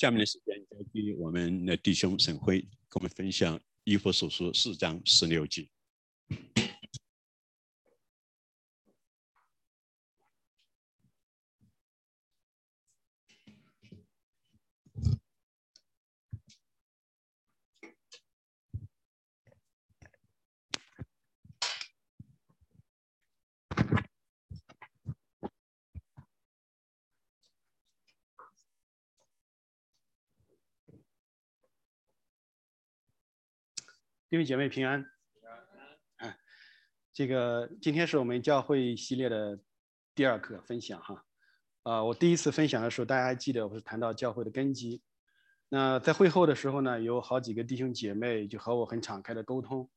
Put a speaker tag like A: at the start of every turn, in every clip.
A: 下面的时间交给我们的弟兄沈辉，跟我们分享《一佛所说》四章十六节。
B: 弟兄姐妹平安。啊，这个今天是我们教会系列的第二课分享哈。啊，我第一次分享的时候，大家还记得我是谈到教会的根基。那在会后的时候呢，有好几个弟兄姐妹就和我很敞开的沟通。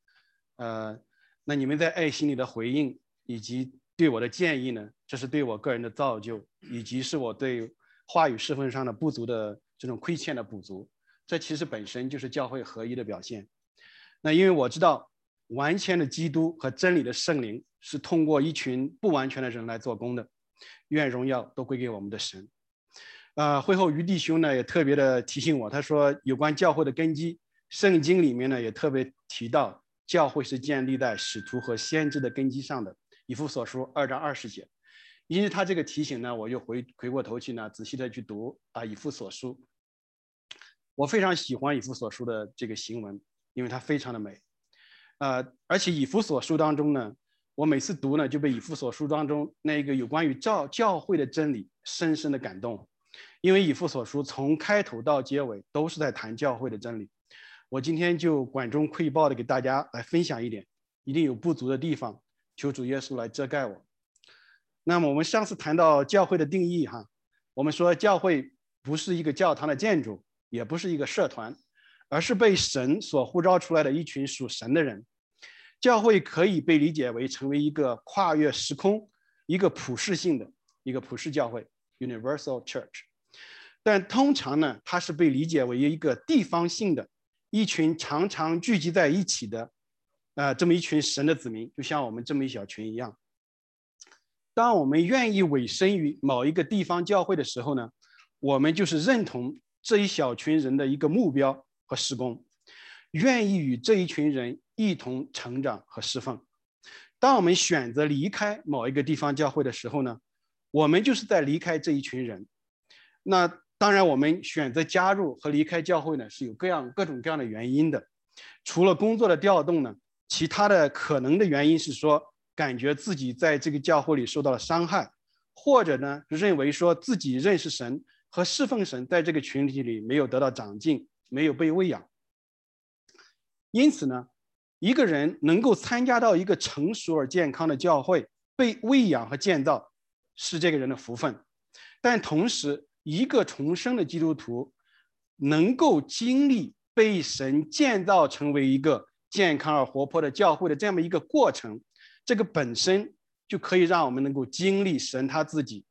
B: 呃，那你们在爱心里的回应以及对我的建议呢，这是对我个人的造就，以及是我对话语侍奉上的不足的这种亏欠的补足。这其实本身就是教会合一的表现。那因为我知道，完全的基督和真理的圣灵是通过一群不完全的人来做工的，愿荣耀都归给我们的神。啊，会后于弟兄呢也特别的提醒我，他说有关教会的根基，圣经里面呢也特别提到，教会是建立在使徒和先知的根基上的。以弗所书二章二十节，因为他这个提醒呢，我就回回过头去呢，仔细的去读啊以弗所书。我非常喜欢以弗所书的这个行文。因为它非常的美，呃，而且以弗所书当中呢，我每次读呢就被以弗所书当中那个有关于教教会的真理深深的感动，因为以弗所书从开头到结尾都是在谈教会的真理。我今天就管中窥豹的给大家来分享一点，一定有不足的地方，求主耶稣来遮盖我。那么我们上次谈到教会的定义哈，我们说教会不是一个教堂的建筑，也不是一个社团。而是被神所呼召出来的一群属神的人，教会可以被理解为成为一个跨越时空、一个普世性的一个普世教会 （Universal Church）。但通常呢，它是被理解为一个地方性的、一群常常聚集在一起的，呃，这么一群神的子民，就像我们这么一小群一样。当我们愿意委身于某一个地方教会的时候呢，我们就是认同这一小群人的一个目标。和施工，愿意与这一群人一同成长和侍奉。当我们选择离开某一个地方教会的时候呢，我们就是在离开这一群人。那当然，我们选择加入和离开教会呢，是有各样各种各样的原因的。除了工作的调动呢，其他的可能的原因是说，感觉自己在这个教会里受到了伤害，或者呢，认为说自己认识神和侍奉神，在这个群体里没有得到长进。没有被喂养，因此呢，一个人能够参加到一个成熟而健康的教会，被喂养和建造，是这个人的福分。但同时，一个重生的基督徒能够经历被神建造成为一个健康而活泼的教会的这么一个过程，这个本身就可以让我们能够经历神他自己，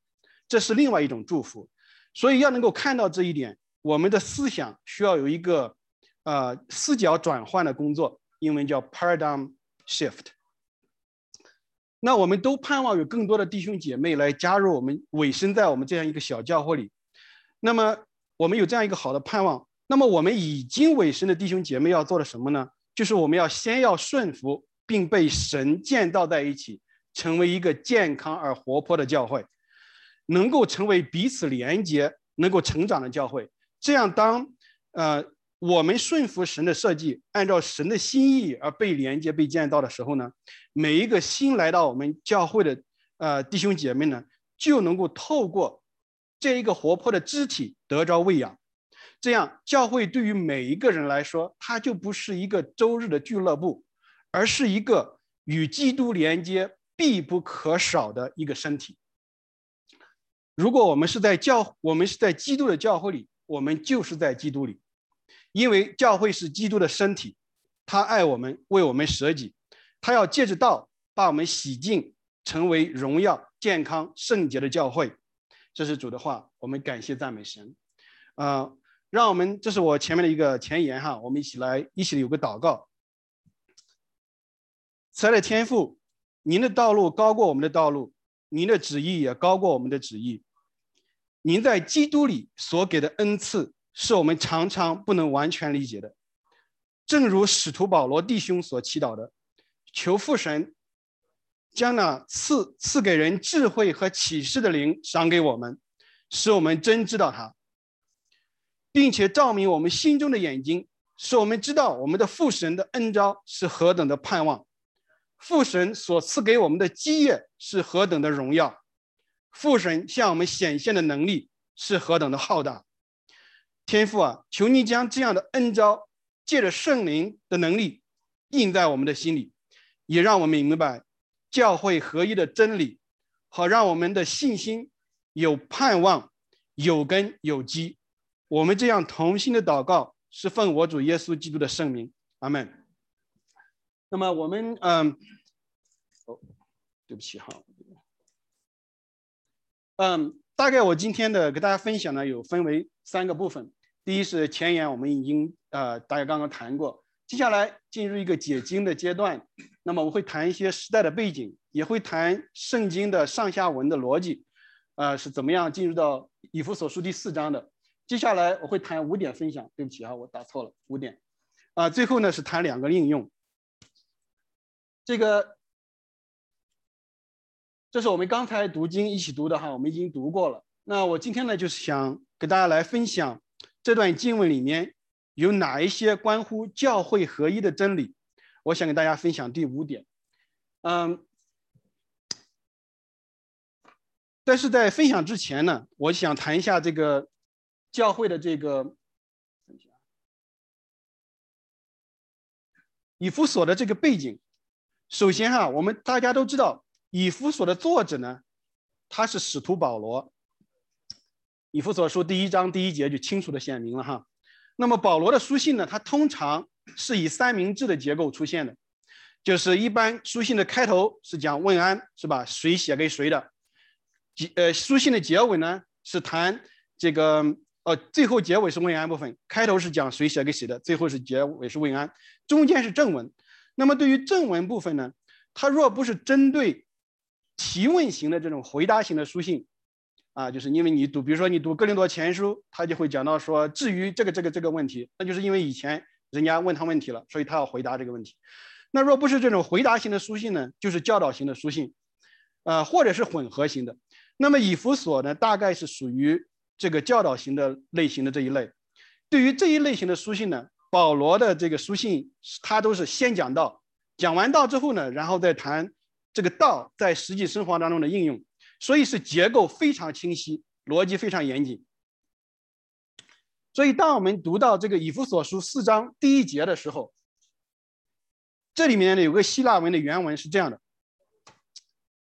B: 这是另外一种祝福。所以要能够看到这一点。我们的思想需要有一个，呃，视角转换的工作，英文叫 paradigm shift。那我们都盼望有更多的弟兄姐妹来加入我们，委身在我们这样一个小教会里。那么我们有这样一个好的盼望，那么我们已经委身的弟兄姐妹要做的什么呢？就是我们要先要顺服，并被神建造在一起，成为一个健康而活泼的教会，能够成为彼此连接、能够成长的教会。这样，当呃我们顺服神的设计，按照神的心意而被连接、被建造的时候呢，每一个新来到我们教会的呃弟兄姐妹呢，就能够透过这一个活泼的肢体得着喂养。这样，教会对于每一个人来说，它就不是一个周日的俱乐部，而是一个与基督连接必不可少的一个身体。如果我们是在教，我们是在基督的教会里。我们就是在基督里，因为教会是基督的身体，他爱我们，为我们舍己，他要借着道把我们洗净，成为荣耀、健康、圣洁的教会。这是主的话，我们感谢赞美神。啊，让我们这是我前面的一个前言哈，我们一起来一起有个祷告。慈爱的天父，您的道路高过我们的道路，您的旨意也高过我们的旨意。您在基督里所给的恩赐是我们常常不能完全理解的。正如使徒保罗弟兄所祈祷的，求父神将那赐赐给人智慧和启示的灵赏给我们，使我们真知道他，并且照明我们心中的眼睛，使我们知道我们的父神的恩招是何等的盼望，父神所赐给我们的基业是何等的荣耀，父神向我们显现的能力是何等的浩大。天父啊，求你将这样的恩招。借着圣灵的能力印在我们的心里，也让我们明白教会合一的真理，好让我们的信心有盼望、有根有基。我们这样同心的祷告，是奉我主耶稣基督的圣名，阿门。那么我们嗯，哦，对不起哈，嗯，大概我今天的给大家分享呢，有分为三个部分。第一是前言，我们已经呃大家刚刚谈过。接下来进入一个解经的阶段，那么我会谈一些时代的背景，也会谈圣经的上下文的逻辑，呃是怎么样进入到以弗所书第四章的。接下来我会谈五点分享，对不起啊，我打错了，五点。啊，最后呢是谈两个应用。这个这是我们刚才读经一起读的哈，我们已经读过了。那我今天呢就是想给大家来分享。这段经文里面有哪一些关乎教会合一的真理？我想给大家分享第五点。嗯，但是在分享之前呢，我想谈一下这个教会的这个以弗所的这个背景。首先哈，我们大家都知道，以弗所的作者呢，他是使徒保罗。以弗所书第一章第一节就清楚的显明了哈。那么保罗的书信呢，它通常是以三明治的结构出现的，就是一般书信的开头是讲问安，是吧？谁写给谁的？结呃，书信的结尾呢是谈这个，呃，最后结尾是问安部分，开头是讲谁写给谁的，最后是结尾是问安，中间是正文。那么对于正文部分呢，它若不是针对提问型的这种回答型的书信。啊，就是因为你读，比如说你读《哥林多前书》，他就会讲到说，至于这个这个这个问题，那就是因为以前人家问他问题了，所以他要回答这个问题。那若不是这种回答型的书信呢，就是教导型的书信，呃，或者是混合型的。那么以弗所呢，大概是属于这个教导型的类型的这一类。对于这一类型的书信呢，保罗的这个书信，他都是先讲道，讲完道之后呢，然后再谈这个道在实际生活当中的应用。所以是结构非常清晰，逻辑非常严谨。所以当我们读到这个以弗所书四章第一节的时候，这里面呢有个希腊文的原文是这样的，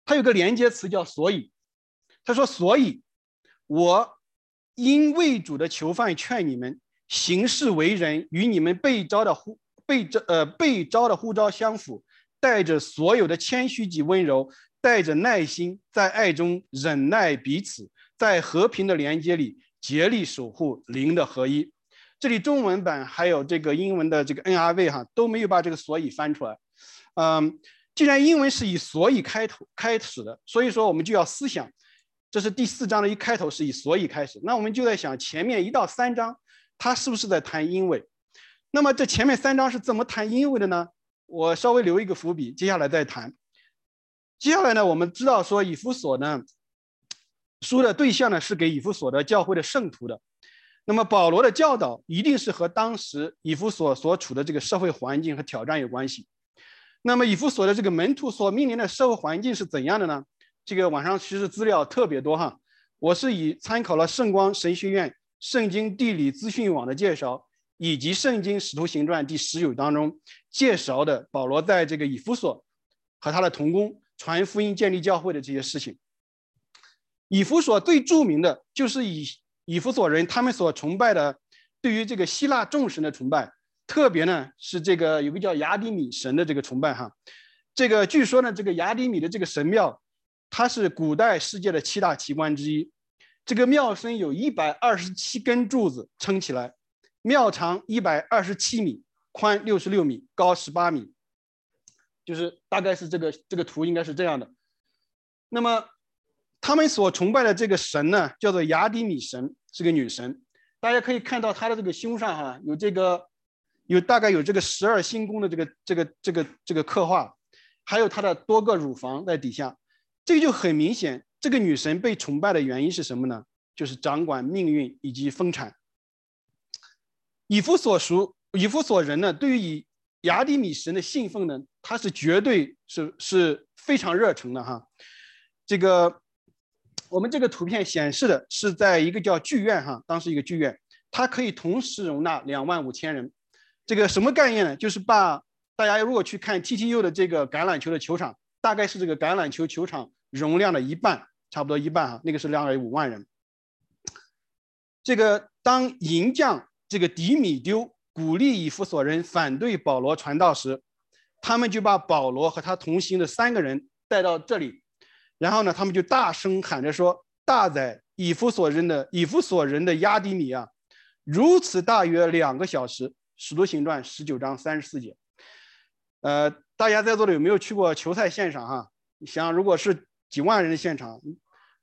B: 它有个连接词叫“所以”，他说：“所以，我因为主的囚犯劝你们行事为人与你们被招的呼被招呃被招的呼召相符，带着所有的谦虚及温柔。”带着耐心，在爱中忍耐彼此，在和平的连接里竭力守护灵的合一。这里中文版还有这个英文的这个 NRV 哈都没有把这个所以翻出来。嗯，既然英文是以所以开头开始的，所以说我们就要思想，这是第四章的一开头是以所以开始，那我们就在想前面一到三章，它是不是在谈因为？那么这前面三章是怎么谈因为的呢？我稍微留一个伏笔，接下来再谈。接下来呢，我们知道说以弗所呢书的对象呢是给以弗所的教会的圣徒的，那么保罗的教导一定是和当时以弗所所处的这个社会环境和挑战有关系。那么以弗所的这个门徒所面临的社会环境是怎样的呢？这个网上其实资料特别多哈，我是以参考了圣光神学院圣经地理资讯网的介绍，以及圣经使徒行传第十九当中介绍的保罗在这个以弗所和他的同工。传福音、建立教会的这些事情，以弗所最著名的就是以以弗所人他们所崇拜的，对于这个希腊众神的崇拜，特别呢是这个有个叫雅迪米神的这个崇拜哈。这个据说呢，这个雅迪米的这个神庙，它是古代世界的七大奇观之一。这个庙身有一百二十七根柱子撑起来，庙长一百二十七米，宽六十六米，高十八米。就是大概是这个这个图应该是这样的，那么他们所崇拜的这个神呢，叫做雅迪米神，是个女神。大家可以看到她的这个胸上哈有这个有大概有这个十二星宫的这个这个这个这个刻画，还有她的多个乳房在底下，这个就很明显，这个女神被崇拜的原因是什么呢？就是掌管命运以及丰产。以弗所熟以弗所人呢，对于以雅典米神的信奉呢，他是绝对是是非常热诚的哈。这个我们这个图片显示的是在一个叫剧院哈，当时一个剧院，它可以同时容纳两万五千人。这个什么概念呢？就是把大家如果去看 TTU 的这个橄榄球的球场，大概是这个橄榄球球场容量的一半，差不多一半哈，那个是两百五万人。这个当银匠这个迪米丢。鼓励以弗所人反对保罗传道时，他们就把保罗和他同行的三个人带到这里，然后呢，他们就大声喊着说：“大宰以弗所人的以弗所人的亚迪米啊！”如此大约两个小时，《使徒行传》十九章三十四节。呃，大家在座的有没有去过球赛现场？哈，你想，如果是几万人的现场，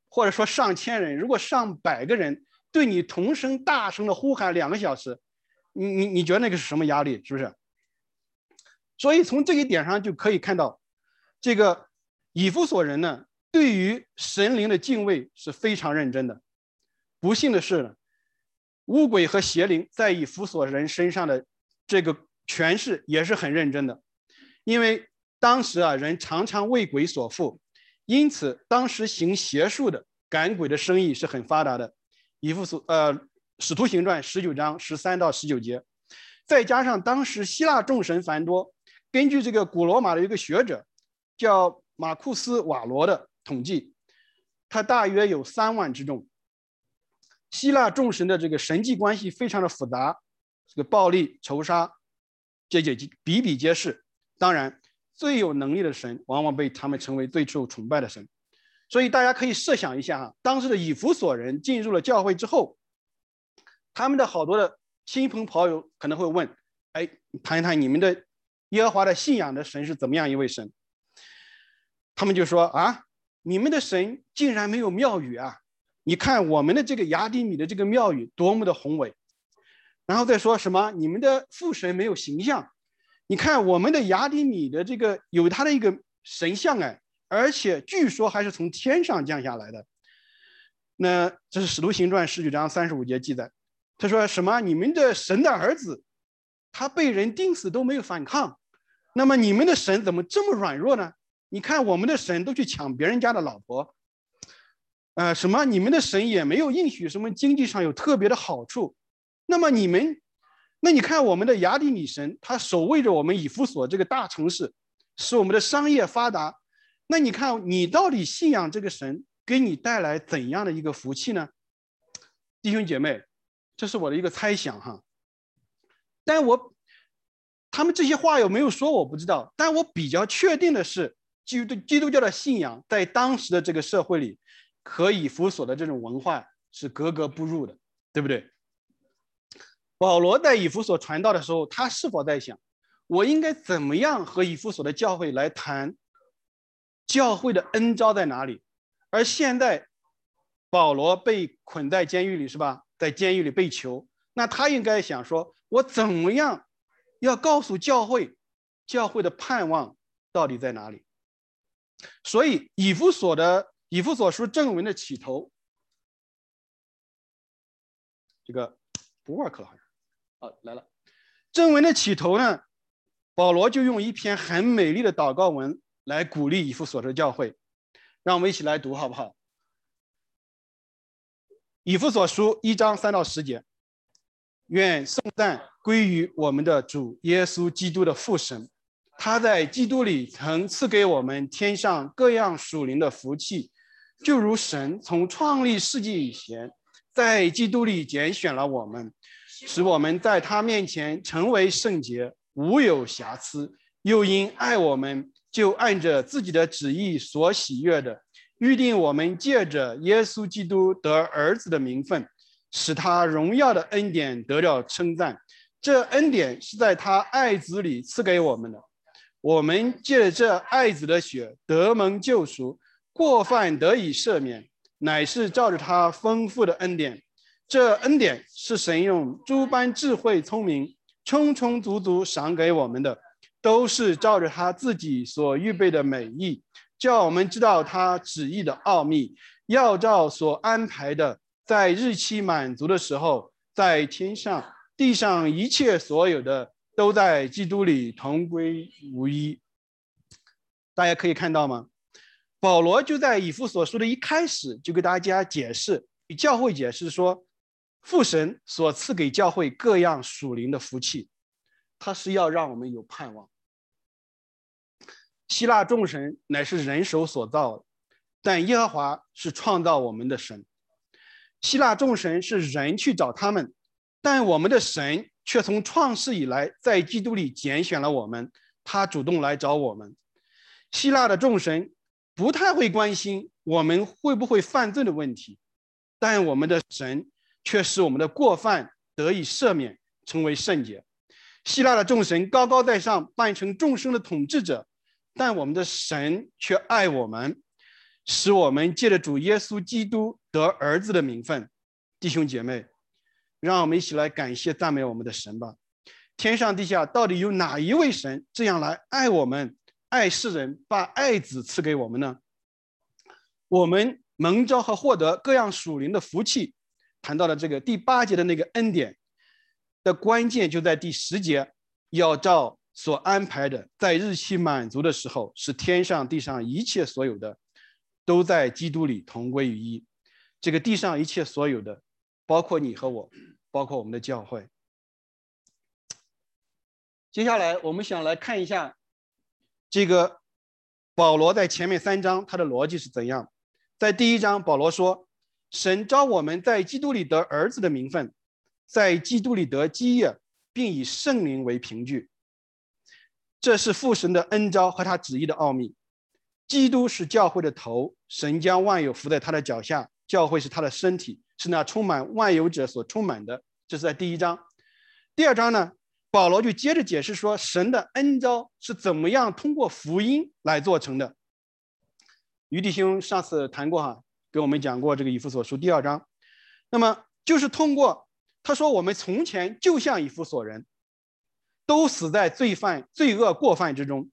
B: 或者说上千人，如果上百个人对你同声大声的呼喊两个小时。你你你觉得那个是什么压力？是不是？所以从这一点上就可以看到，这个以弗所人呢，对于神灵的敬畏是非常认真的。不幸的是呢，巫鬼和邪灵在以弗所人身上的这个诠释也是很认真的，因为当时啊，人常常为鬼所附，因此当时行邪术的赶鬼的生意是很发达的。以弗所呃。使徒行传十九章十三到十九节，再加上当时希腊众神繁多，根据这个古罗马的一个学者叫马库斯瓦罗的统计，他大约有三万之众。希腊众神的这个神迹关系非常的复杂，这个暴力仇杀，这些比比皆是。当然，最有能力的神往往被他们称为最受崇拜的神。所以大家可以设想一下哈，当时的以弗所人进入了教会之后。他们的好多的亲朋好友可能会问：“哎，谈一谈你们的耶和华的信仰的神是怎么样一位神？”他们就说：“啊，你们的神竟然没有庙宇啊！你看我们的这个雅典米的这个庙宇多么的宏伟。”然后再说什么：“你们的父神没有形象，你看我们的雅典米的这个有他的一个神像哎，而且据说还是从天上降下来的。”那这是《使徒行传》十九章三十五节记载。他说什么？你们的神的儿子，他被人钉死都没有反抗，那么你们的神怎么这么软弱呢？你看我们的神都去抢别人家的老婆，呃，什么？你们的神也没有应许什么经济上有特别的好处，那么你们，那你看我们的雅典女神，她守卫着我们以弗所这个大城市，使我们的商业发达，那你看你到底信仰这个神给你带来怎样的一个福气呢？弟兄姐妹。这是我的一个猜想哈，但我他们这些话有没有说我不知道，但我比较确定的是，基督基督教的信仰在当时的这个社会里，和以弗所的这种文化是格格不入的，对不对？保罗在以弗所传道的时候，他是否在想，我应该怎么样和以弗所的教会来谈教会的恩招在哪里？而现在保罗被捆在监狱里，是吧？在监狱里被囚，那他应该想说：我怎么样要告诉教会，教会的盼望到底在哪里？所以以弗所的以弗所书正文的起头，这个不 work 了，好像，啊来了，正文的起头呢，保罗就用一篇很美丽的祷告文来鼓励以弗所的教会，让我们一起来读好不好？以弗所书一章三到十节，愿颂赞归于我们的主耶稣基督的父神，他在基督里曾赐给我们天上各样属灵的福气，就如神从创立世界以前，在基督里拣选了我们，使我们在他面前成为圣洁，无有瑕疵，又因爱我们，就按着自己的旨意所喜悦的。预定我们借着耶稣基督得儿子的名分，使他荣耀的恩典得了称赞。这恩典是在他爱子里赐给我们的。我们借着这爱子的血得蒙救赎，过犯得以赦免，乃是照着他丰富的恩典，这恩典是神用诸般智慧聪明，充充足足赏给我们的，都是照着他自己所预备的美意，叫我们知道他旨意的奥秘，要照所安排的，在日期满足的时候，在天上地上一切所有的，都在基督里同归无一。大家可以看到吗？保罗就在以弗所书的一开始就给大家解释，教会解释说，父神所赐给教会各样属灵的福气，他是要让我们有盼望。希腊众神乃是人手所造的，但耶和华是创造我们的神。希腊众神是人去找他们，但我们的神却从创世以来在基督里拣选了我们，他主动来找我们。希腊的众神。不太会关心我们会不会犯罪的问题，但我们的神却使我们的过犯得以赦免，成为圣洁。希腊的众神高高在上，扮成众生的统治者，但我们的神却爱我们，使我们借着主耶稣基督得儿子的名分。弟兄姐妹，让我们一起来感谢赞美我们的神吧！天上地下，到底有哪一位神这样来爱我们？爱世人，把爱子赐给我们呢？我们蒙召和获得各样属灵的福气，谈到了这个第八节的那个恩典的关键，就在第十节，要照所安排的，在日期满足的时候，使天上地上一切所有的，都在基督里同归于一。这个地上一切所有的，包括你和我，包括我们的教会。接下来，我们想来看一下。这个保罗在前面三章他的逻辑是怎样？在第一章，保罗说：“神召我们在基督里得儿子的名分，在基督里得基业，并以圣灵为凭据。这是父神的恩召和他旨意的奥秘。基督是教会的头，神将万有伏在他的脚下，教会是他的身体，是那充满万有者所充满的。”这是在第一章。第二章呢？保罗就接着解释说，神的恩召是怎么样通过福音来做成的。于弟兄上次谈过哈，给我们讲过这个以弗所书第二章。那么就是通过他说，我们从前就像以弗所人，都死在罪犯、罪恶过犯之中，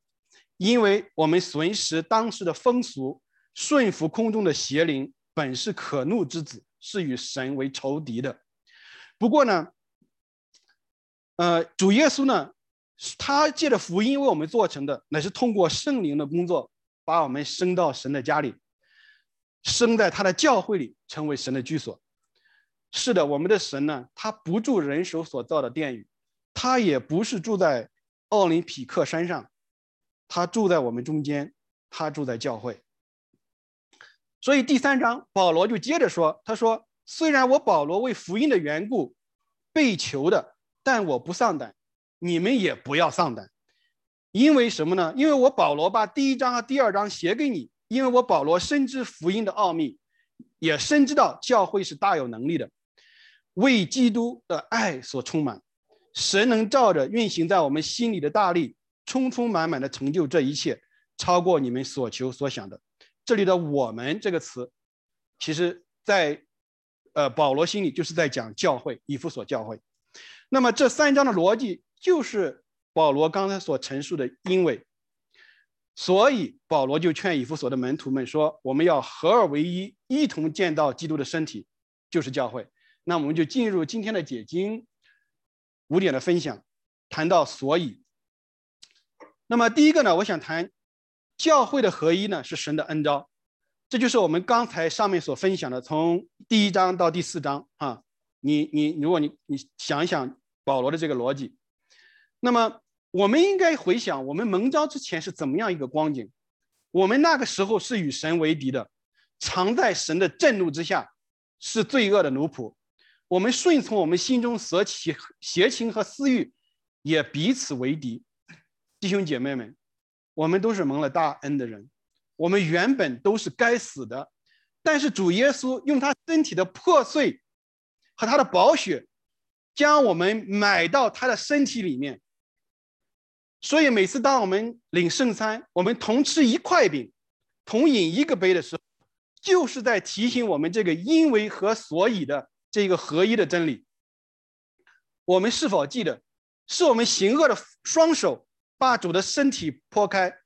B: 因为我们随时当时的风俗，顺服空中的邪灵，本是可怒之子，是与神为仇敌的。不过呢。呃，主耶稣呢，他借着福音为我们做成的，乃是通过圣灵的工作，把我们升到神的家里，生在他的教会里，成为神的居所。是的，我们的神呢，他不住人手所造的殿宇，他也不是住在奥林匹克山上，他住在我们中间，他住在教会。所以第三章保罗就接着说，他说：“虽然我保罗为福音的缘故被囚的。”但我不丧胆，你们也不要丧胆，因为什么呢？因为我保罗把第一章和第二章写给你，因为我保罗深知福音的奥秘，也深知道教会是大有能力的，为基督的爱所充满，神能照着运行在我们心里的大力，充充满满的成就这一切，超过你们所求所想的。这里的“我们”这个词，其实在呃保罗心里就是在讲教会，以弗所教会。那么这三章的逻辑就是保罗刚才所陈述的，因为，所以保罗就劝以弗所的门徒们说：“我们要合二为一，一同建造基督的身体，就是教会。”那我们就进入今天的解经五点的分享，谈到所以。那么第一个呢，我想谈教会的合一呢是神的恩召，这就是我们刚才上面所分享的，从第一章到第四章啊。你你，如果你你想一想保罗的这个逻辑，那么我们应该回想我们蒙召之前是怎么样一个光景？我们那个时候是与神为敌的，藏在神的震怒之下，是罪恶的奴仆。我们顺从我们心中所起邪情和私欲，也彼此为敌。弟兄姐妹们，我们都是蒙了大恩的人，我们原本都是该死的，但是主耶稣用他身体的破碎。和他的宝血，将我们买到他的身体里面。所以每次当我们领圣餐，我们同吃一块饼，同饮一个杯的时候，就是在提醒我们这个因为和所以的这一个合一的真理。我们是否记得，是我们行恶的双手把主的身体剖开，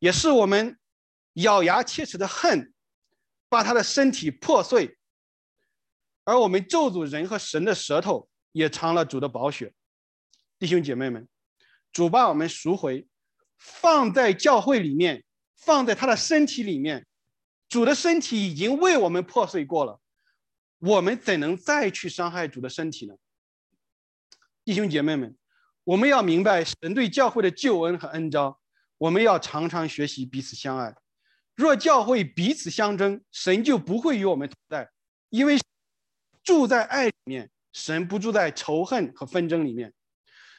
B: 也是我们咬牙切齿的恨把他的身体破碎，而我们咒诅人和神的舌头也尝了主的宝血。弟兄姐妹们，主把我们赎回，放在教会里面，放在他的身体里面。主的身体已经为我们破碎过了，我们怎能再去伤害主的身体呢？弟兄姐妹们，我们要明白神对教会的救恩和恩招，我们要常常学习彼此相爱。若教会彼此相争，神就不会与我们同在，因为住在爱里面，神不住在仇恨和纷争里面。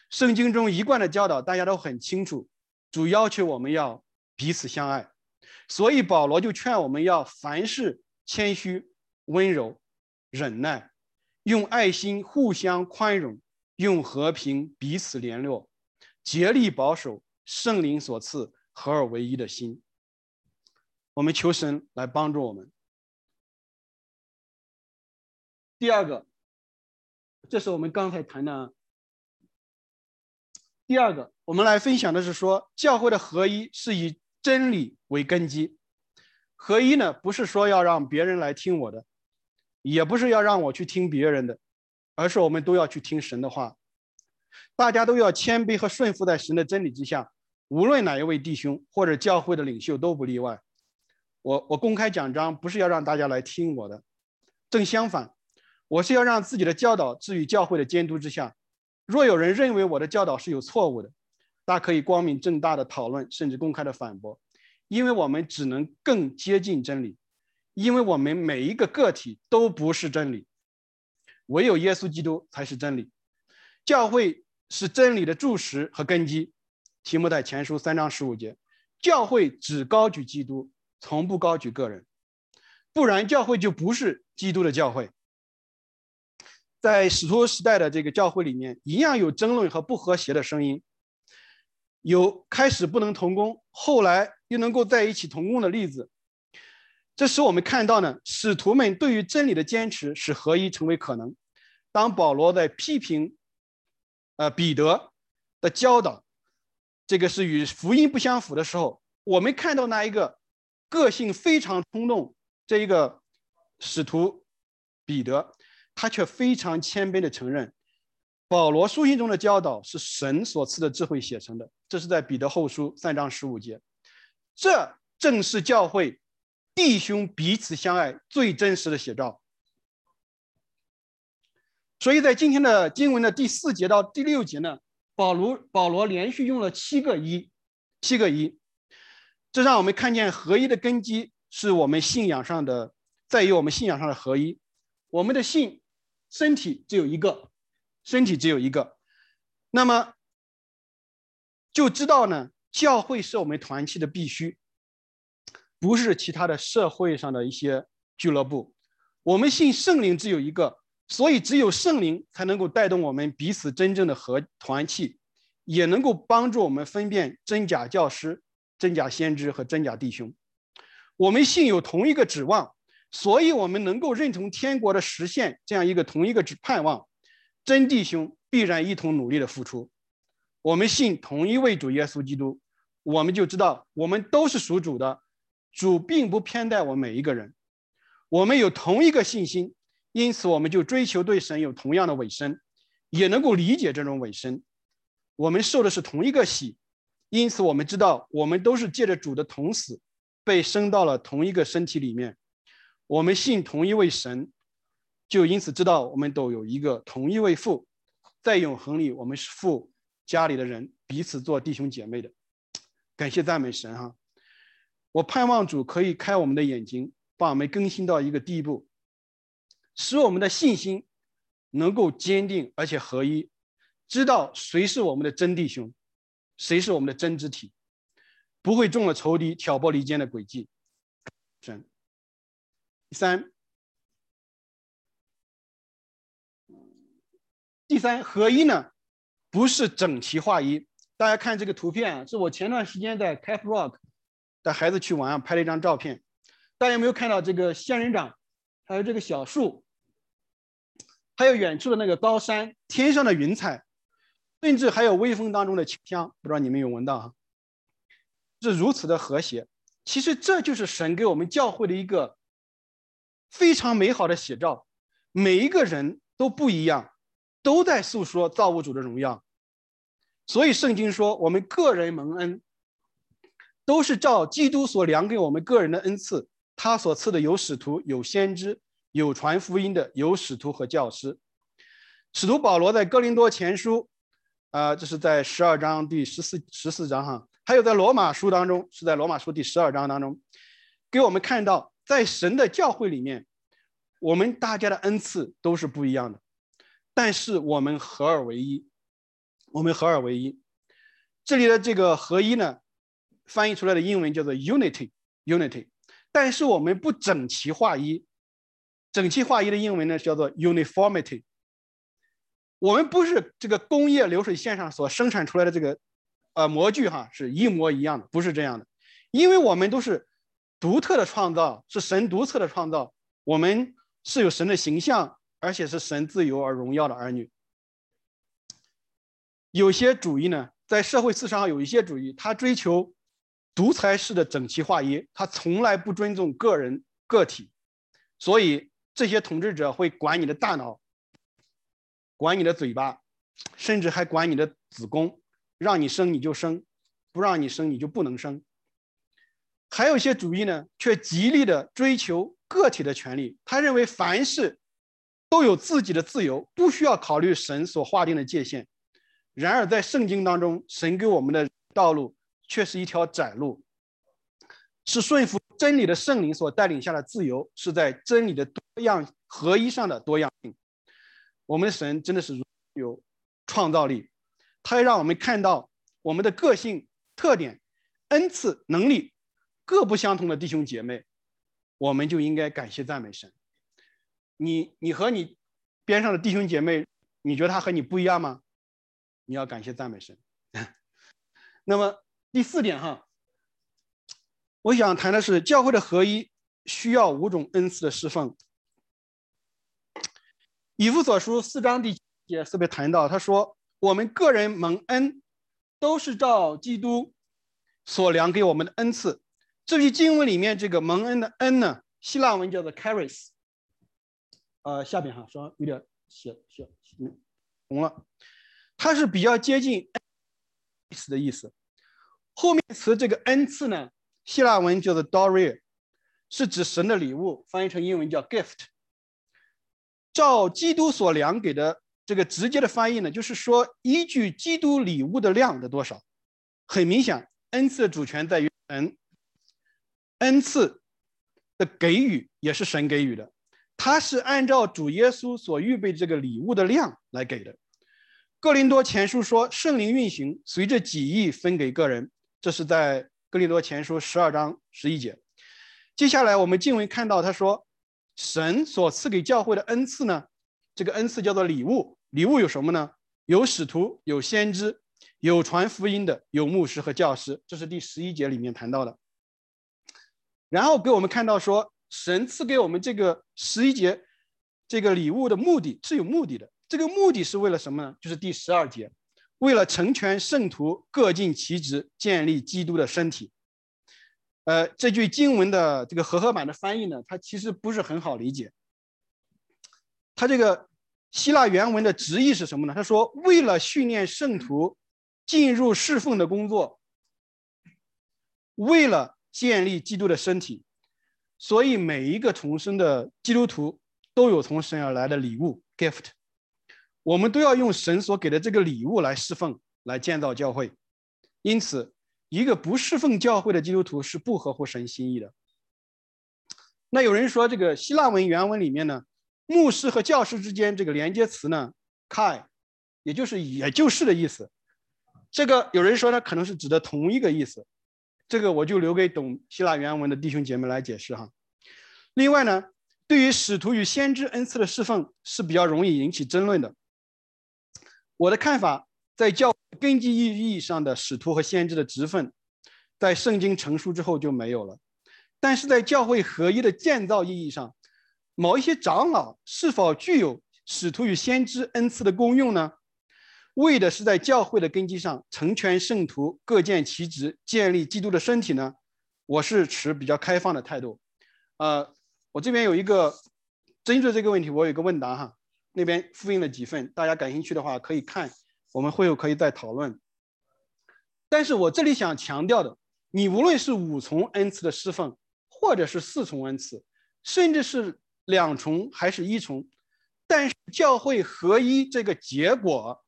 B: 圣经中一贯的教导大家都很清楚，主要求我们要彼此相爱。所以保罗就劝我们要凡事谦虚、温柔、忍耐，用爱心互相宽容，用和平彼此联络，竭力保守圣灵所赐合而为一的心。我们求神来帮助我们。第二个，这是我们刚才谈的。第二个，我们来分享的是说，教会的合一是以。真理为根基，合一呢，不是说要让别人来听我的，也不是要让我去听别人的，而是我们都要去听神的话。大家都要谦卑和顺服在神的真理之下，无论哪一位弟兄或者教会的领袖都不例外。我我公开讲章，不是要让大家来听我的，正相反，我是要让自己的教导置于教会的监督之下。若有人认为我的教导是有错误的，大家可以光明正大的讨论，甚至公开的反驳，因为我们只能更接近真理，因为我们每一个个体都不是真理，唯有耶稣基督才是真理。教会是真理的柱石和根基。提摩太前书三章十五节，教会只高举基督，从不高举个人，不然教会就不是基督的教会。在使徒时代的这个教会里面，一样有争论和不和谐的声音。有开始不能同工，后来又能够在一起同工的例子，这使我们看到呢，使徒们对于真理的坚持使合一成为可能。当保罗在批评，呃彼得的教导，这个是与福音不相符的时候，我们看到那一个个性非常冲动这一个使徒彼得，他却非常谦卑的承认。保罗书信中的教导是神所赐的智慧写成的，这是在彼得后书三章十五节。这正是教会弟兄彼此相爱最真实的写照。所以在今天的经文的第四节到第六节呢，保罗保罗连续用了七个一，七个一，这让我们看见合一的根基是我们信仰上的，在于我们信仰上的合一。我们的信身体只有一个。身体只有一个，那么就知道呢，教会是我们团契的必须，不是其他的社会上的一些俱乐部。我们信圣灵只有一个，所以只有圣灵才能够带动我们彼此真正的和团契，也能够帮助我们分辨真假教师、真假先知和真假弟兄。我们信有同一个指望，所以我们能够认同天国的实现这样一个同一个指盼望。真弟兄必然一同努力的付出。我们信同一位主耶稣基督，我们就知道我们都是属主的。主并不偏待我们每一个人。我们有同一个信心，因此我们就追求对神有同样的委身，也能够理解这种委身。我们受的是同一个喜，因此我们知道我们都是借着主的同死，被生到了同一个身体里面。我们信同一位神。就因此知道，我们都有一个同一位父，在永恒里，我们是父家里的人，彼此做弟兄姐妹的。感谢赞美神哈！我盼望主可以开我们的眼睛，把我们更新到一个地步，使我们的信心能够坚定而且合一，知道谁是我们的真弟兄，谁是我们的真肢体，不会中了仇敌挑拨离间的诡计。神。第三。第三合一呢，不是整齐划一。大家看这个图片啊，是我前段时间在 Cap Rock 带孩子去玩拍了一张照片。大家有没有看到这个仙人掌，还有这个小树？还有远处的那个高山，天上的云彩，甚至还有微风当中的清香，不知道你们有闻到哈？是如此的和谐。其实这就是神给我们教会的一个非常美好的写照。每一个人都不一样，都在诉说造物主的荣耀。所以圣经说，我们个人蒙恩，都是照基督所量给我们个人的恩赐。他所赐的有使徒，有先知，有传福音的，有使徒和教师。使徒保罗在哥林多前书，啊，这是在十二章第十四十四章哈。还有在罗马书当中，是在罗马书第十二章当中，给我们看到，在神的教会里面，我们大家的恩赐都是不一样的，但是我们合而为一，我们合而为一。这里的这个合一呢，翻译出来的英文叫做 unity，unity，但是我们不整齐划一，整齐划一的英文呢叫做 uniformity。我们不是这个工业流水线上所生产出来的这个。呃，模具哈是一模一样的，不是这样的，因为我们都是独特的创造，是神独特的创造，我们是有神的形象，而且是神自由而荣耀的儿女。有些主义呢，在社会思想上有一些主义，他追求独裁式的整齐划一，他从来不尊重个人个体，所以这些统治者会管你的大脑，管你的嘴巴，甚至还管你的子宫。让你生你就生，不让你生你就不能生。还有一些主义呢，却极力的追求个体的权利。他认为凡事都有自己的自由，不需要考虑神所划定的界限。然而在圣经当中，神给我们的道路却是一条窄路，是顺服真理的圣灵所带领下的自由，是在真理的多样合一上的多样性。我们的神真的是有创造力。它让我们看到我们的个性特点、恩赐、能力各不相同的弟兄姐妹，我们就应该感谢赞美神。你你和你边上的弟兄姐妹，你觉得他和你不一样吗？你要感谢赞美神。那么第四点哈，我想谈的是教会的合一需要五种恩赐的释放。以弗所书四章第节特别谈到，他说。我们个人蒙恩，都是照基督所量给我们的恩赐。这句经文里面这个蒙恩的恩呢，希腊文叫做 charis。呃，下边哈说有点写写红了，它是比较接近意思的意思。后面词这个恩赐呢，希腊文叫做 doria，是指神的礼物，翻译成英文叫 gift。照基督所量给的。这个直接的翻译呢，就是说，依据基督礼物的量的多少，很明显，恩赐的主权在于神，恩赐的给予也是神给予的，他是按照主耶稣所预备这个礼物的量来给的。哥林多前书说，圣灵运行，随着己意分给个人，这是在哥林多前书十二章十一节。接下来我们经文看到，他说，神所赐给教会的恩赐呢，这个恩赐叫做礼物。礼物有什么呢？有使徒，有先知，有传福音的，有牧师和教师。这是第十一节里面谈到的。然后给我们看到说，神赐给我们这个十一节这个礼物的目的是有目的的。这个目的是为了什么呢？就是第十二节，为了成全圣徒，各尽其职，建立基督的身体。呃，这句经文的这个和合版的翻译呢，它其实不是很好理解。它这个。希腊原文的直译是什么呢？他说：“为了训练圣徒进入侍奉的工作，为了建立基督的身体，所以每一个重生的基督徒都有从神而来的礼物 （gift）。我们都要用神所给的这个礼物来侍奉，来建造教会。因此，一个不侍奉教会的基督徒是不合乎神心意的。那有人说，这个希腊文原文里面呢？”牧师和教师之间这个连接词呢，kai，也就是也就是的意思。这个有人说呢，可能是指的同一个意思。这个我就留给懂希腊原文的弟兄姐妹来解释哈。另外呢，对于使徒与先知恩赐的侍奉是比较容易引起争论的。我的看法，在教根基意义上的使徒和先知的职分，在圣经成书之后就没有了。但是在教会合一的建造意义上，某一些长老是否具有使徒与先知恩赐的功用呢？为的是在教会的根基上成全圣徒，各建其职，建立基督的身体呢？我是持比较开放的态度。呃，我这边有一个针对这个问题，我有一个问答哈，那边复印了几份，大家感兴趣的话可以看，我们会后可以再讨论。但是我这里想强调的，你无论是五重恩赐的侍奉，或者是四重恩赐，甚至是两重还是一重，但是教会合一这个结果。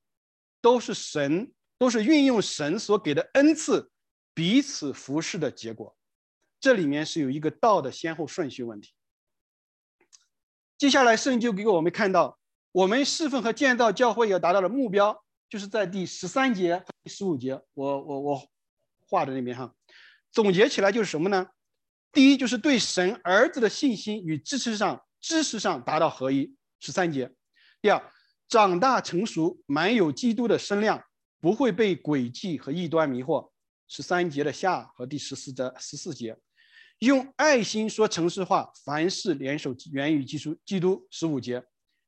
B: 都是神，都是运用神所给的恩赐，彼此服侍的结果。这里面是有一个道的先后顺序问题。接下来，圣经给我们看到，我们侍奉和建造教会要达到的目标，就是在第十三节、第十五节，我我我画的那边哈。总结起来就是什么呢？第一，就是对神儿子的信心与支持上知识上达到合一，十三节。第二。长大成熟，满有基督的身量，不会被诡计和异端迷惑。十三节的下和第十四的十四节，用爱心说诚实话，凡事联手源于基督。基督十五节，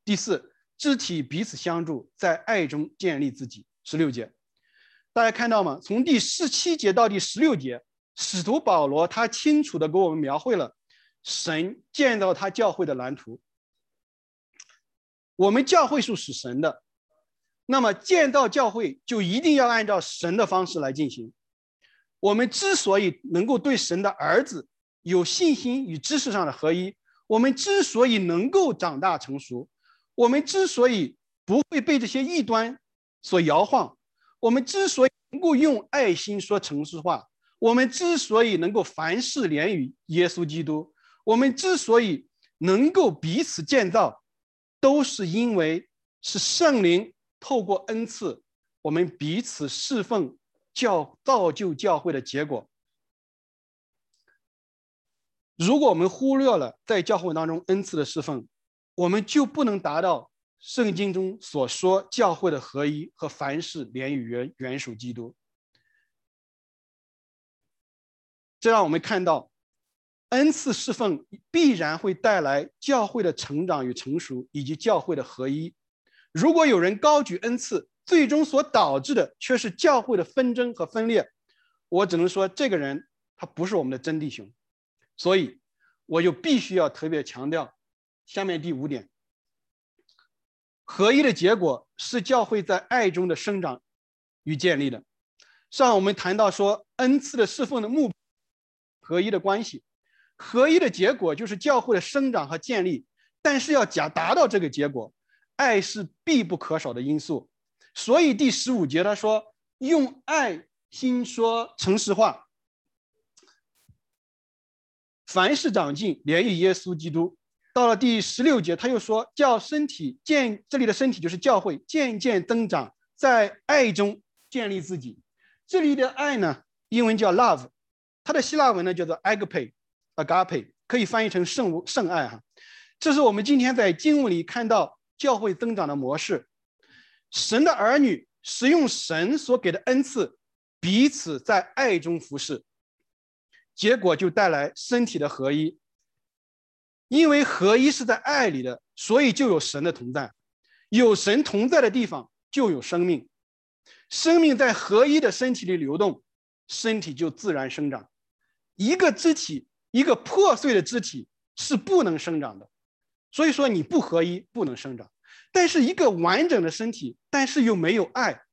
B: 第四肢体彼此相助，在爱中建立自己。十六节，大家看到吗？从第十七节到第十六节，使徒保罗他清楚的给我们描绘了神建造他教会的蓝图。我们教会是属神的，那么建造教会就一定要按照神的方式来进行。我们之所以能够对神的儿子有信心与知识上的合一，我们之所以能够长大成熟，我们之所以不会被这些异端所摇晃，我们之所以能够用爱心说诚实话，我们之所以能够凡事连于耶稣基督，我们之所以能够彼此建造。都是因为是圣灵透过恩赐，我们彼此侍奉教造就教会的结果。如果我们忽略了在教会当中恩赐的侍奉，我们就不能达到圣经中所说教会的合一和凡事连于原原属基督。这让我们看到。恩赐侍奉必然会带来教会的成长与成熟，以及教会的合一。如果有人高举恩赐，最终所导致的却是教会的纷争和分裂，我只能说这个人他不是我们的真弟兄。所以，我就必须要特别强调下面第五点：合一的结果是教会在爱中的生长与建立的。上我们谈到说，恩赐的侍奉的目合一的关系。合一的结果就是教会的生长和建立，但是要假达到这个结果，爱是必不可少的因素。所以第十五节他说：“用爱心说诚实话，凡事长进，连于耶稣基督。”到了第十六节，他又说：“叫身体渐，这里的身体就是教会，渐渐增长，在爱中建立自己。”这里的爱呢，英文叫 love，它的希腊文呢叫做 agape。Agape 可以翻译成圣圣爱哈，这是我们今天在经文里看到教会增长的模式。神的儿女使用神所给的恩赐，彼此在爱中服侍，结果就带来身体的合一。因为合一是在爱里的，所以就有神的同在。有神同在的地方就有生命，生命在合一的身体里流动，身体就自然生长。一个肢体。一个破碎的肢体是不能生长的，所以说你不合一不能生长。但是一个完整的身体，但是又没有爱，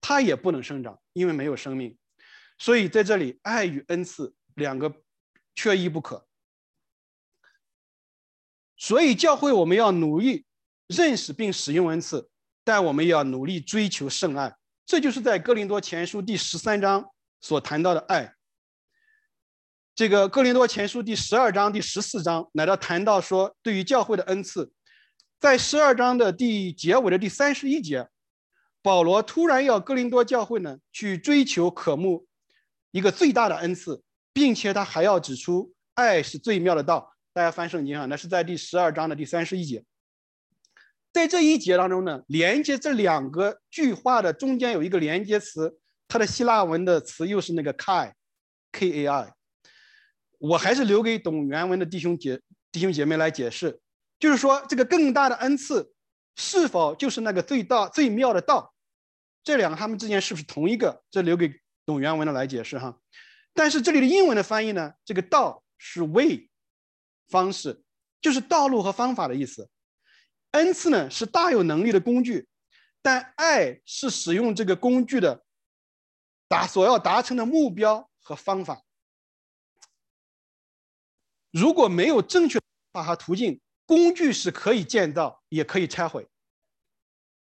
B: 它也不能生长，因为没有生命。所以在这里，爱与恩赐两个缺一不可。所以教会我们要努力认识并使用恩赐，但我们也要努力追求圣爱。这就是在哥林多前书第十三章所谈到的爱。这个《哥林多前书》第十二章、第十四章，乃到谈到说，对于教会的恩赐，在十二章的第结尾的第三十一节，保罗突然要哥林多教会呢去追求渴慕一个最大的恩赐，并且他还要指出爱是最妙的道。大家翻圣经啊，那是在第十二章的第三十一节。在这一节当中呢，连接这两个句话的中间有一个连接词，它的希腊文的词又是那个 kai，k a i。我还是留给懂原文的弟兄姐弟兄姐妹来解释，就是说这个更大的恩赐是否就是那个最大最妙的道？这两个他们之间是不是同一个？这留给懂原文的来解释哈。但是这里的英文的翻译呢，这个道是 way 方式，就是道路和方法的意思。恩赐呢是大有能力的工具，但爱是使用这个工具的达所要达成的目标和方法。如果没有正确的方法和途径，工具是可以建造，也可以拆毁。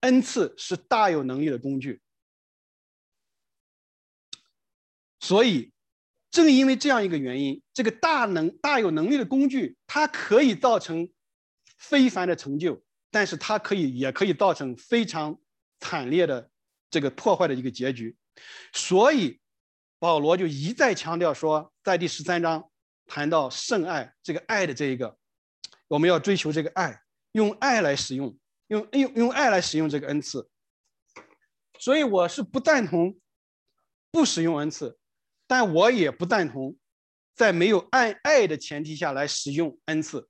B: 恩赐是大有能力的工具，所以正因为这样一个原因，这个大能大有能力的工具，它可以造成非凡的成就，但是它可以也可以造成非常惨烈的这个破坏的一个结局。所以保罗就一再强调说，在第十三章谈到圣爱这个爱的这一个。我们要追求这个爱，用爱来使用，用用用爱来使用这个恩赐。所以我是不赞同不使用恩赐，但我也不赞同在没有爱爱的前提下来使用恩赐。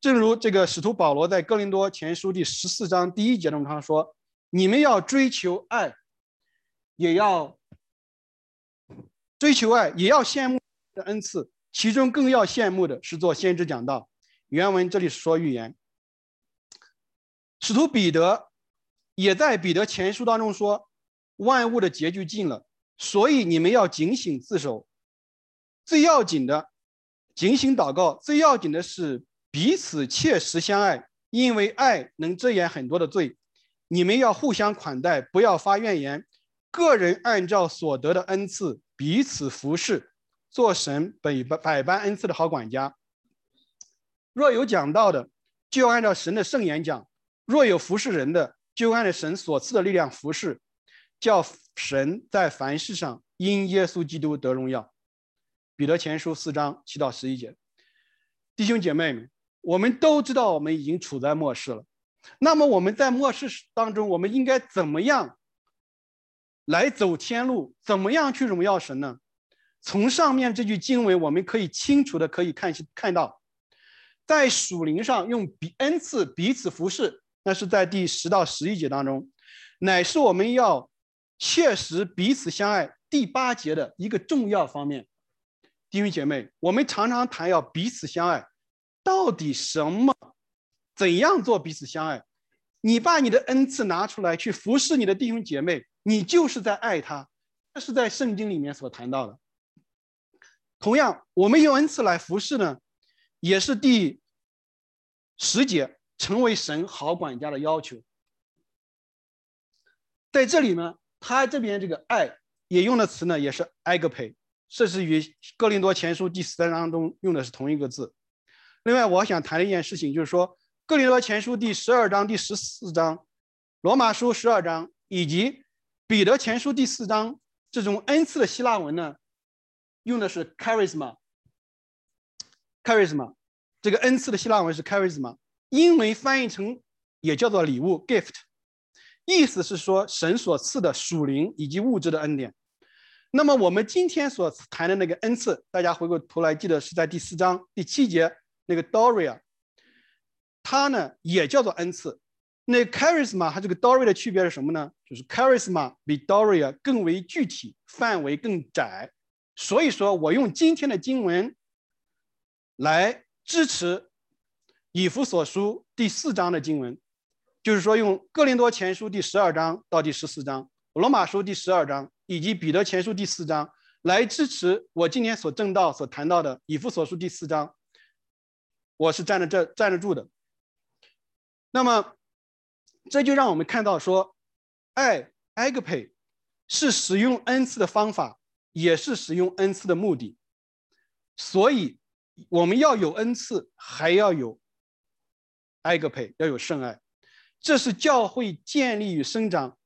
B: 正如这个使徒保罗在哥林多前书第十四章第一节中他说：“你们要追求爱，也要追求爱，也要羡慕的恩赐。”其中更要羡慕的是做先知讲道。原文这里说预言。使徒彼得也在彼得前书当中说：“万物的结局近了，所以你们要警醒自守。最要紧的，警醒祷告。最要紧的是彼此切实相爱，因为爱能遮掩很多的罪。你们要互相款待，不要发怨言。个人按照所得的恩赐彼此服侍。”做神百百百般恩赐的好管家。若有讲道的，就按照神的圣言讲；若有服侍人的，就按照神所赐的力量服侍，叫神在凡事上因耶稣基督得荣耀。彼得前书四章七到十一节，弟兄姐妹们，我们都知道我们已经处在末世了。那么我们在末世当中，我们应该怎么样来走天路？怎么样去荣耀神呢？从上面这句经文，我们可以清楚的可以看看到，在属灵上用彼恩赐彼此服侍，那是在第十到十一节当中，乃是我们要切实彼此相爱第八节的一个重要方面。弟兄姐妹，我们常常谈要彼此相爱，到底什么？怎样做彼此相爱？你把你的恩赐拿出来去服侍你的弟兄姐妹，你就是在爱他。这是在圣经里面所谈到的。同样，我们用恩赐来服侍呢，也是第十节成为神好管家的要求。在这里呢，他这边这个爱也用的词呢，也是 agape，这是与哥林多前书第十三章中用的是同一个字。另外，我想谈的一件事情就是说，哥林多前书第十二章、第十四章、罗马书十二章以及彼得前书第四章这种恩赐的希腊文呢。用的是 charisma，charisma，这个恩赐的希腊文是 charisma，英文翻译成也叫做礼物 gift，意思是说神所赐的属灵以及物质的恩典。那么我们今天所谈的那个恩赐，大家回过头来记得是在第四章第七节那个 Doria，它呢也叫做恩赐。那 charisma 它这个 Doria 的区别是什么呢？就是 charisma 比 Doria 更为具体，范围更窄。所以说我用今天的经文来支持以弗所书第四章的经文，就是说用哥林多前书第十二章到第十四章，罗马书第十二章以及彼得前书第四章来支持我今天所正道所谈到的以弗所书第四章，我是站着这站得住的。那么这就让我们看到说，爱 agape 是使用恩赐的方法。也是使用恩赐的目的，所以我们要有恩赐，还要有爱个配，要有圣爱，这是教会建立与生长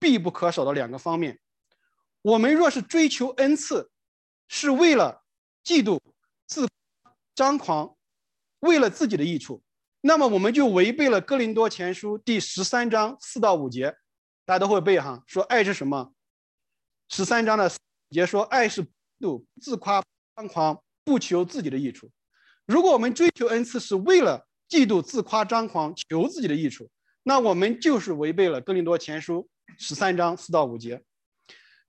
B: 必不可少的两个方面。我们若是追求恩赐，是为了嫉妒、自张狂，为了自己的益处，那么我们就违背了哥林多前书第十三章四到五节，大家都会背哈，说爱是什么？十三章的。节说，爱是度自夸张狂，不求自己的益处。如果我们追求恩赐是为了嫉妒、自夸、张狂，求自己的益处，那我们就是违背了哥林多前书十三章四到五节。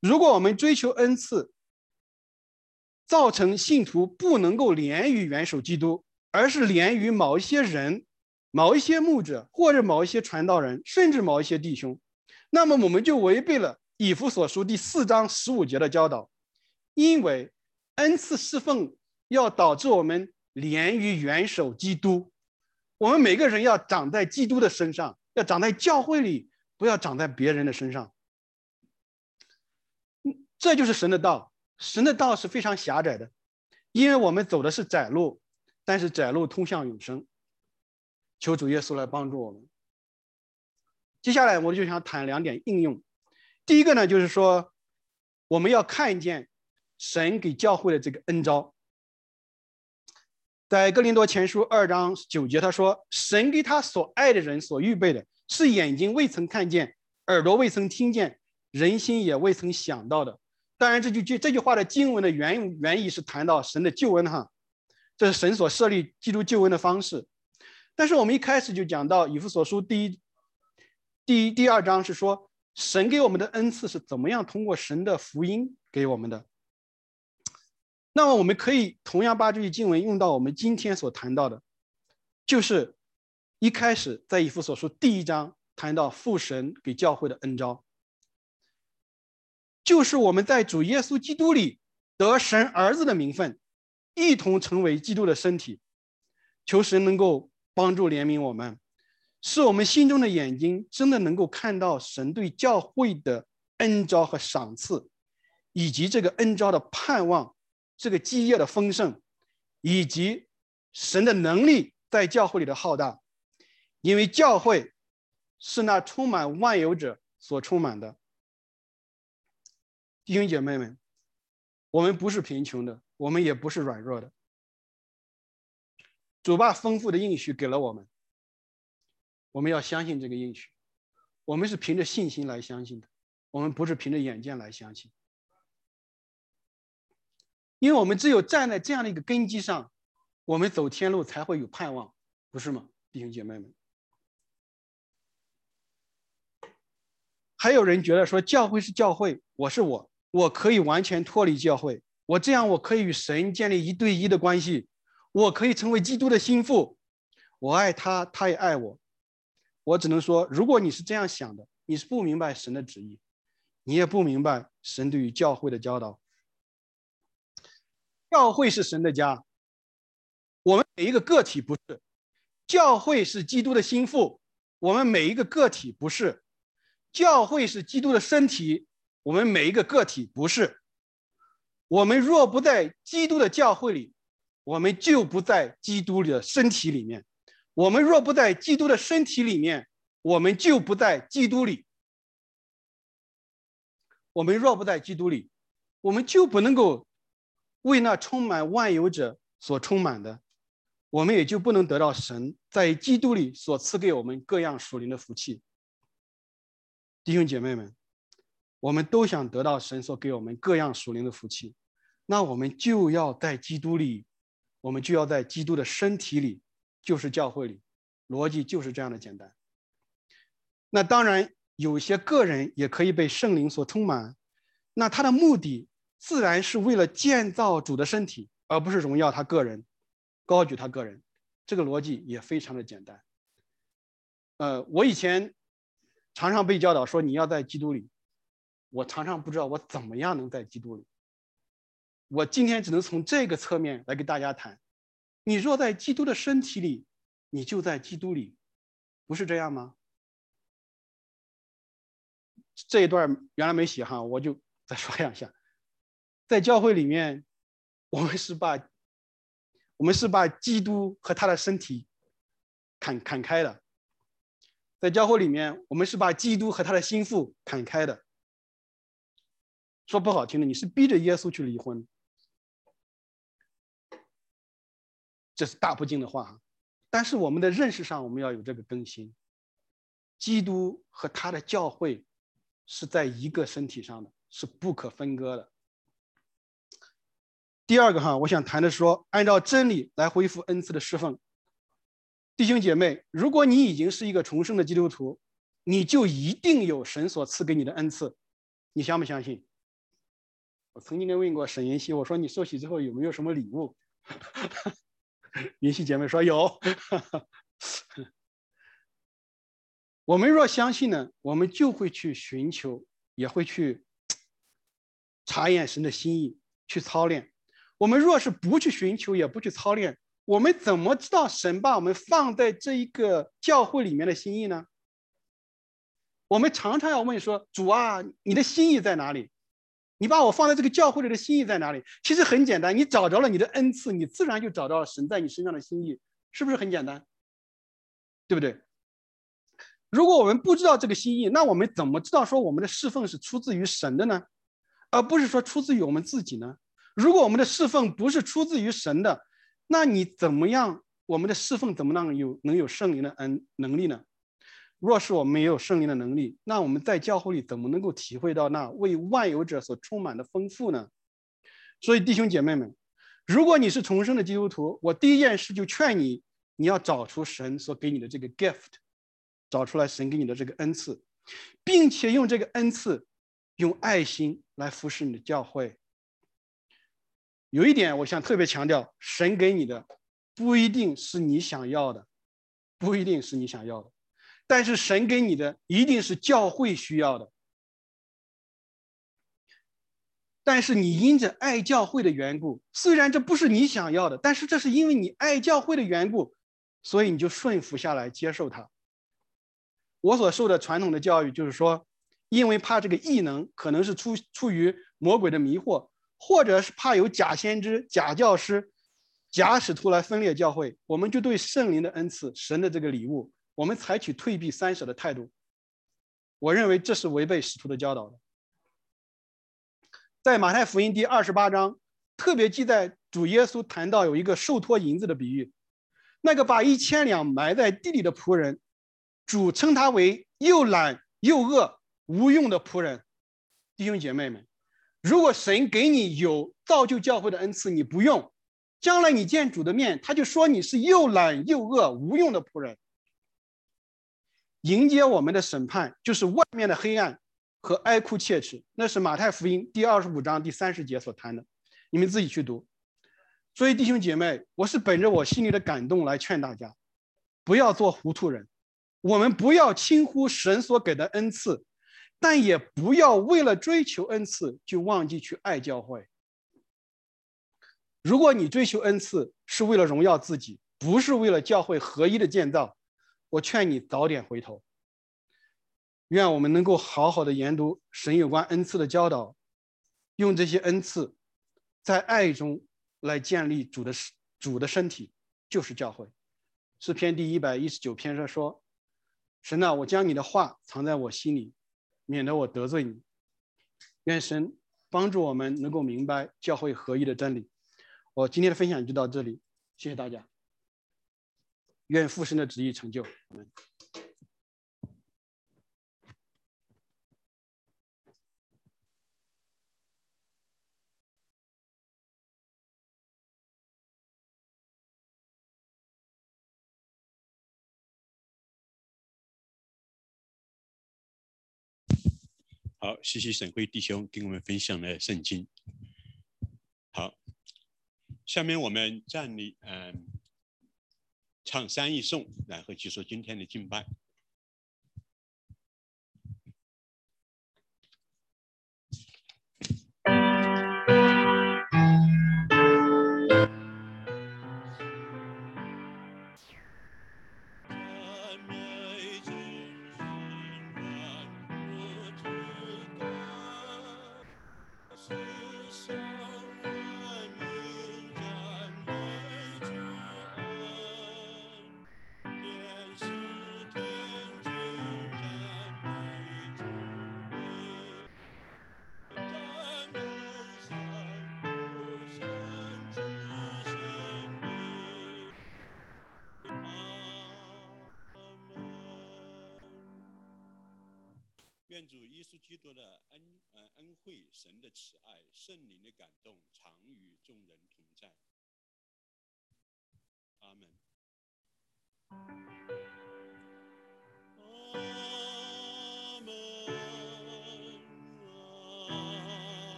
B: 如果我们追求恩赐，造成信徒不能够连于元首基督，而是连于某一些人、某一些牧者或者某一些传道人，甚至某一些弟兄，那么我们就违背了以弗所书第四章十五节的教导，因为恩赐侍奉要导致我们连于元首基督，我们每个人要长在基督的身上，要长在教会里，不要长在别人的身上。这就是神的道，神的道是非常狭窄的，因为我们走的是窄路，但是窄路通向永生。求主耶稣来帮助我们。接下来我就想谈两点应用。第一个呢，就是说我们要看见神给教会的这个恩招。在哥林多前书二章九节，他说：“神给他所爱的人所预备的，是眼睛未曾看见，耳朵未曾听见，人心也未曾想到的。”当然，这句句这句话的经文的原原意是谈到神的救恩哈，这是神所设立基督救恩的方式。但是我们一开始就讲到以弗所书第一、第一、第二章是说神给我们的恩赐是怎么样通过神的福音给我们的。那么我们可以同样把这句经文用到我们今天所谈到的，就是一开始在以弗所说第一章谈到父神给教会的恩招。就是我们在主耶稣基督里得神儿子的名分，一同成为基督的身体。求神能够帮助怜悯我们，使我们心中的眼睛真的能够看到神对教会的恩招和赏赐，以及这个恩招的盼望，这个基业的丰盛，以及神的能力在教会里的浩大。因为教会是那充满万有者所充满的。弟兄姐妹们，我们不是贫穷的，我们也不是软弱的。主把丰富的应许给了我们，我们要相信这个应许。我们是凭着信心来相信的，我们不是凭着眼见来相信。因为我们只有站在这样的一个根基上，我们走天路才会有盼望，不是吗，弟兄姐妹们？还有人觉得说教会是教会，我是我。我可以完全脱离教会，我这样我可以与神建立一对一的关系，我可以成为基督的心腹，我爱他，他也爱我。我只能说，如果你是这样想的，你是不明白神的旨意，你也不明白神对于教会的教导。教会是神的家，我们每一个个体不是；教会是基督的心腹，我们每一个个体不是；教会是基督的身体。我们每一个个体不是，我们若不在基督的教会里，我们就不在基督的身体里面；我们若不在基督的身体里面，我们就不在基督里。我们若不在基督里，我们就不能够为那充满万有者所充满的，我们也就不能得到神在基督里所赐给我们各样属灵的福气。弟兄姐妹们。我们都想得到神所给我们各样属灵的福气，那我们就要在基督里，我们就要在基督的身体里，就是教会里，逻辑就是这样的简单。那当然，有些个人也可以被圣灵所充满，那他的目的自然是为了建造主的身体，而不是荣耀他个人，高举他个人。这个逻辑也非常的简单。呃，我以前常常被教导说，你要在基督里。我常常不知道我怎么样能在基督里。我今天只能从这个侧面来给大家谈：你若在基督的身体里，你就在基督里，不是这样吗？这一段原来没写哈，我就再说两下。在教会里面，我们是把我们是把基督和他的身体砍砍开的；在教会里面，我们是把基督和他的心腹砍开的。说不好听的，你是逼着耶稣去离婚，这是大不敬的话。但是我们的认识上，我们要有这个更新。基督和他的教会是在一个身体上的，是不可分割的。第二个哈，我想谈的说，按照真理来恢复恩赐的侍奉。弟兄姐妹，如果你已经是一个重生的基督徒，你就一定有神所赐给你的恩赐，你相不相信？我曾经问过沈妍希，我说你受洗之后有没有什么礼物？妍希姐妹说有。我们若相信呢，我们就会去寻求，也会去查验神的心意，去操练。我们若是不去寻求，也不去操练。我们怎么知道神把我们放在这一个教会里面的心意呢？我们常常要问说：“主啊，你的心意在哪里？你把我放在这个教会里的心意在哪里？”其实很简单，你找着了你的恩赐，你自然就找到了神在你身上的心意，是不是很简单？对不对？如果我们不知道这个心意，那我们怎么知道说我们的侍奉是出自于神的呢？而不是说出自于我们自己呢？如果我们的侍奉不是出自于神的，那你怎么样？我们的侍奉怎么样有能有圣灵的恩能力呢？若是我们没有圣灵的能力，那我们在教会里怎么能够体会到那为万有者所充满的丰富呢？所以弟兄姐妹们，如果你是重生的基督徒，我第一件事就劝你，你要找出神所给你的这个 gift，找出来神给你的这个恩赐，并且用这个恩赐，用爱心来服侍你的教会。有一点，我想特别强调，神给你的不一定是你想要的，不一定是你想要的，但是神给你的一定是教会需要的。但是你因着爱教会的缘故，虽然这不是你想要的，但是这是因为你爱教会的缘故，所以你就顺服下来接受它。我所受的传统的教育就是说，因为怕这个异能可能是出出于魔鬼的迷惑。或者是怕有假先知、假教师、假使徒来分裂教会，我们就对圣灵的恩赐、神的这个礼物，我们采取退避三舍的态度。我认为这是违背使徒的教导的。在马太福音第二十八章，特别记载主耶稣谈到有一个受托银子的比喻，那个把一千两埋在地里的仆人，主称他为又懒又恶无用的仆人。弟兄姐妹们。如果神给你有造就教会的恩赐，你不用，将来你见主的面，他就说你是又懒又恶无用的仆人。迎接我们的审判就是外面的黑暗和哀哭切齿，那是马太福音第二十五章第三十节所谈的，你们自己去读。所以弟兄姐妹，我是本着我心里的感动来劝大家，不要做糊涂人，我们不要轻忽神所给的恩赐。但也不要为了追求恩赐就忘记去爱教会。如果你追求恩赐是为了荣耀自己，不是为了教会合一的建造，我劝你早点回头。愿我们能够好好的研读神有关恩赐的教导，用这些恩赐在爱中来建立主的主的身体，就是教会。诗篇第一百一十九篇上说：“神啊，我将你的话藏在我心里。”免得我得罪你，愿神帮助我们能够明白教会合一的真理。我今天的分享就到这里，谢谢大家。愿父神的旨意成就。
A: 好，谢谢沈辉弟兄给我们分享了圣经。好，下面我们站立，嗯，唱三义颂，然后结束今天的敬拜。基督的恩呃恩惠、神的慈爱、圣灵的感动，常与众人同在。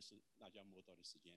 A: 是大家摸到的时间。